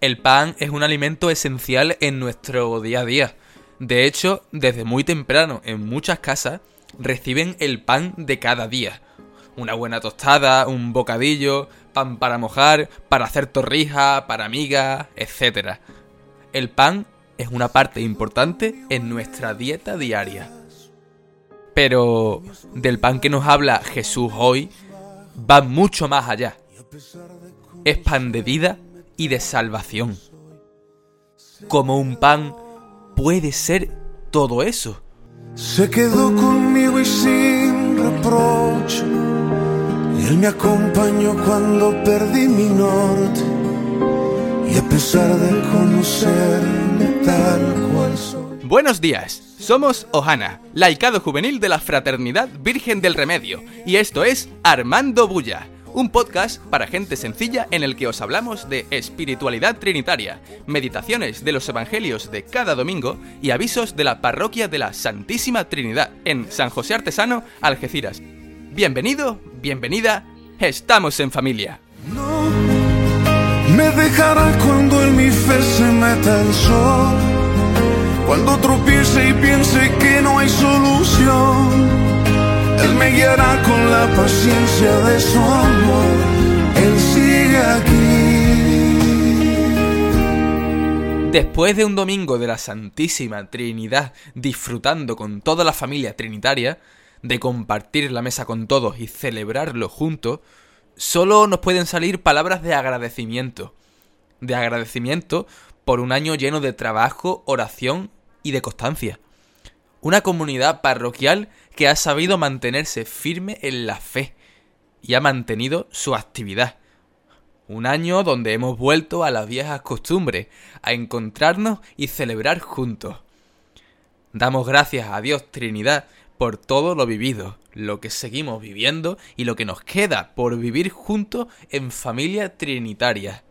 El pan es un alimento esencial en nuestro día a día. De hecho, desde muy temprano en muchas casas reciben el pan de cada día. Una buena tostada, un bocadillo, pan para mojar, para hacer torrijas, para migas, etc. El pan es una parte importante en nuestra dieta diaria. Pero del pan que nos habla Jesús hoy va mucho más allá. Es pan de vida y de salvación. Como un pan puede ser todo eso. Se quedó conmigo y sin reproche. Él me acompañó cuando perdí mi norte. Y a pesar de conocerme tal cual soy. Buenos días, somos Ohana, laicado juvenil de la Fraternidad Virgen del Remedio, y esto es Armando Bulla un podcast para gente sencilla en el que os hablamos de espiritualidad trinitaria, meditaciones de los evangelios de cada domingo y avisos de la parroquia de la Santísima Trinidad en San José Artesano, Algeciras. Bienvenido, bienvenida, estamos en familia. No me dejará cuando en mi fe se meta el sol, cuando tropiece y piense que no hay solución con la paciencia de su amor. Él sigue aquí. Después de un domingo de la Santísima Trinidad disfrutando con toda la familia trinitaria, de compartir la mesa con todos y celebrarlo juntos, solo nos pueden salir palabras de agradecimiento. De agradecimiento por un año lleno de trabajo, oración y de constancia. Una comunidad parroquial que ha sabido mantenerse firme en la fe y ha mantenido su actividad. Un año donde hemos vuelto a las viejas costumbres, a encontrarnos y celebrar juntos. Damos gracias a Dios Trinidad por todo lo vivido, lo que seguimos viviendo y lo que nos queda por vivir juntos en familia trinitaria.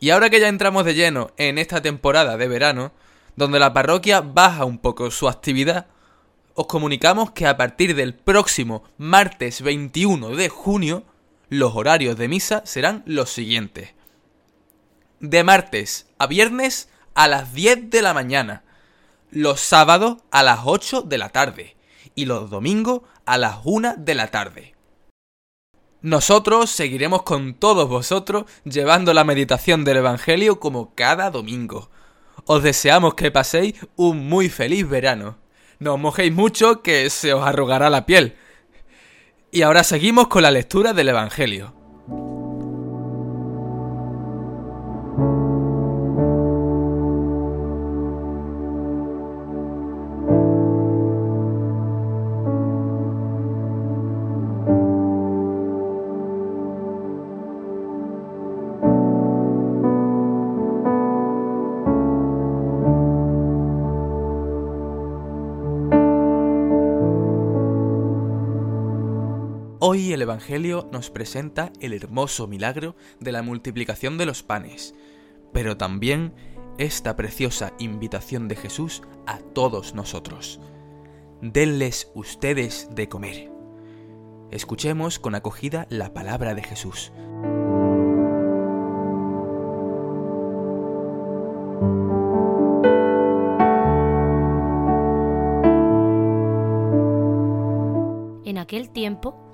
Y ahora que ya entramos de lleno en esta temporada de verano, donde la parroquia baja un poco su actividad, os comunicamos que a partir del próximo martes 21 de junio, los horarios de misa serán los siguientes. De martes a viernes a las 10 de la mañana, los sábados a las 8 de la tarde y los domingos a las 1 de la tarde. Nosotros seguiremos con todos vosotros llevando la meditación del Evangelio como cada domingo. Os deseamos que paséis un muy feliz verano. No os mojéis mucho que se os arrugará la piel. Y ahora seguimos con la lectura del Evangelio. Hoy el Evangelio nos presenta el hermoso milagro de la multiplicación de los panes, pero también esta preciosa invitación de Jesús a todos nosotros. Denles ustedes de comer. Escuchemos con acogida la palabra de Jesús. En aquel tiempo,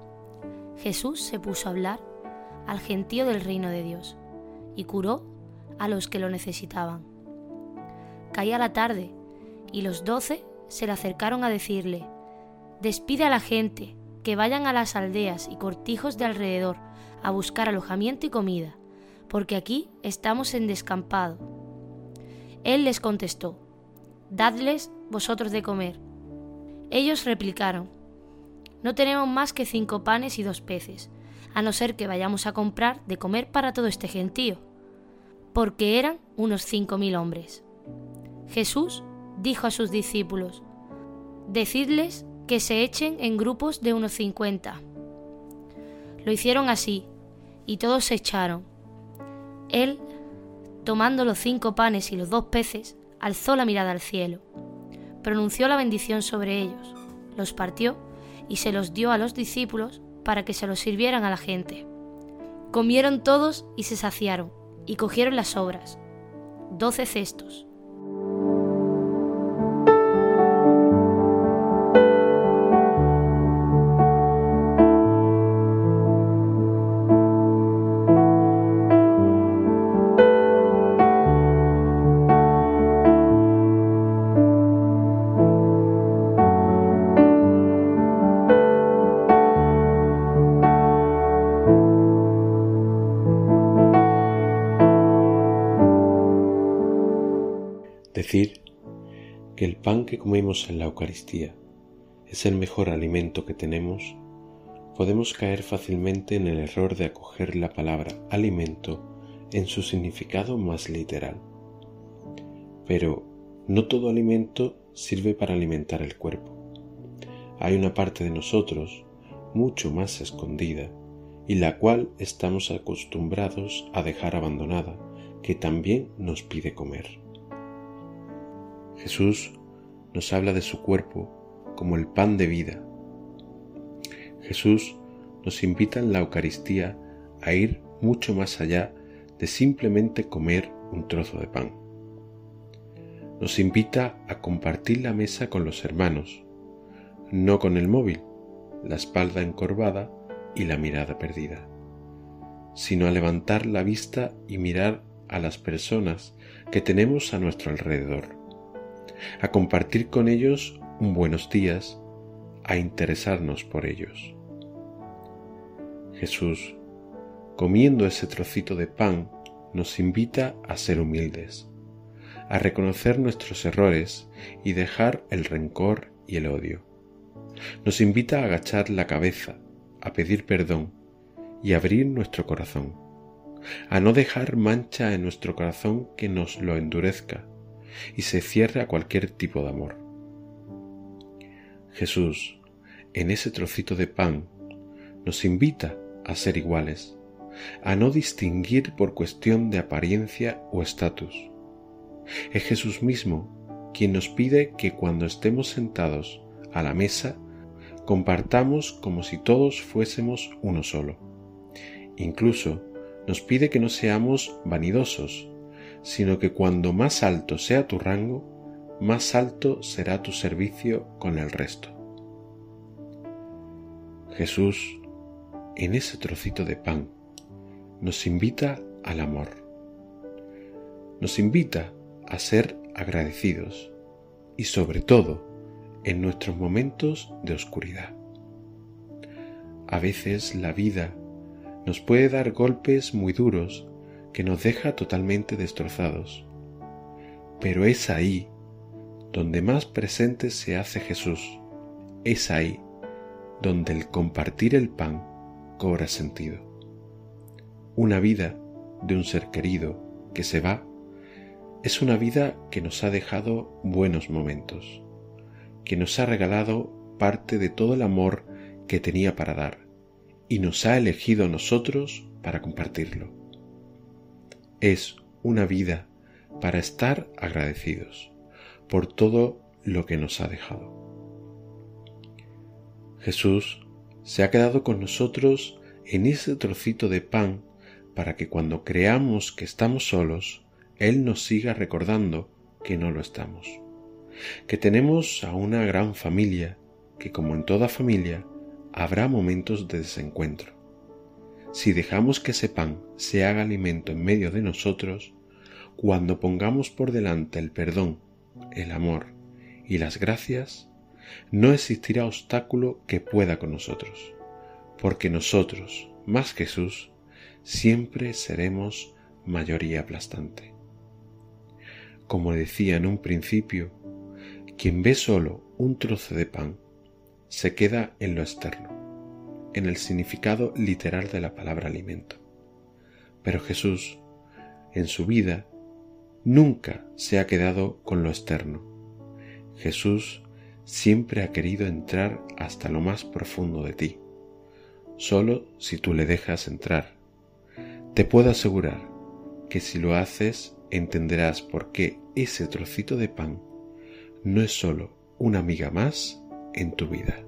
Jesús se puso a hablar al gentío del reino de Dios y curó a los que lo necesitaban. Caía la tarde y los doce se le acercaron a decirle, despide a la gente, que vayan a las aldeas y cortijos de alrededor a buscar alojamiento y comida, porque aquí estamos en descampado. Él les contestó, dadles vosotros de comer. Ellos replicaron, no tenemos más que cinco panes y dos peces, a no ser que vayamos a comprar de comer para todo este gentío, porque eran unos cinco mil hombres. Jesús dijo a sus discípulos, Decidles que se echen en grupos de unos cincuenta. Lo hicieron así, y todos se echaron. Él, tomando los cinco panes y los dos peces, alzó la mirada al cielo, pronunció la bendición sobre ellos, los partió y se los dio a los discípulos para que se los sirvieran a la gente. Comieron todos y se saciaron, y cogieron las sobras, doce cestos. Decir que el pan que comemos en la Eucaristía es el mejor alimento que tenemos, podemos caer fácilmente en el error de acoger la palabra alimento en su significado más literal. Pero no todo alimento sirve para alimentar el cuerpo. Hay una parte de nosotros mucho más escondida y la cual estamos acostumbrados a dejar abandonada, que también nos pide comer. Jesús nos habla de su cuerpo como el pan de vida. Jesús nos invita en la Eucaristía a ir mucho más allá de simplemente comer un trozo de pan. Nos invita a compartir la mesa con los hermanos, no con el móvil, la espalda encorvada y la mirada perdida, sino a levantar la vista y mirar a las personas que tenemos a nuestro alrededor a compartir con ellos un buenos días, a interesarnos por ellos. Jesús, comiendo ese trocito de pan, nos invita a ser humildes, a reconocer nuestros errores y dejar el rencor y el odio. Nos invita a agachar la cabeza, a pedir perdón y abrir nuestro corazón, a no dejar mancha en nuestro corazón que nos lo endurezca y se cierre a cualquier tipo de amor. Jesús, en ese trocito de pan, nos invita a ser iguales, a no distinguir por cuestión de apariencia o estatus. Es Jesús mismo quien nos pide que cuando estemos sentados a la mesa compartamos como si todos fuésemos uno solo. Incluso nos pide que no seamos vanidosos, sino que cuando más alto sea tu rango, más alto será tu servicio con el resto. Jesús, en ese trocito de pan, nos invita al amor. Nos invita a ser agradecidos y sobre todo en nuestros momentos de oscuridad. A veces la vida nos puede dar golpes muy duros que nos deja totalmente destrozados. Pero es ahí donde más presente se hace Jesús. Es ahí donde el compartir el pan cobra sentido. Una vida de un ser querido que se va es una vida que nos ha dejado buenos momentos, que nos ha regalado parte de todo el amor que tenía para dar y nos ha elegido a nosotros para compartirlo es una vida para estar agradecidos por todo lo que nos ha dejado. Jesús se ha quedado con nosotros en ese trocito de pan para que cuando creamos que estamos solos, Él nos siga recordando que no lo estamos, que tenemos a una gran familia, que como en toda familia, habrá momentos de desencuentro si dejamos que ese pan se haga alimento en medio de nosotros, cuando pongamos por delante el perdón, el amor y las gracias, no existirá obstáculo que pueda con nosotros, porque nosotros, más Jesús, siempre seremos mayoría aplastante. Como decía en un principio, quien ve solo un trozo de pan se queda en lo externo en el significado literal de la palabra alimento. Pero Jesús, en su vida, nunca se ha quedado con lo externo. Jesús siempre ha querido entrar hasta lo más profundo de ti, solo si tú le dejas entrar. Te puedo asegurar que si lo haces entenderás por qué ese trocito de pan no es solo una amiga más en tu vida.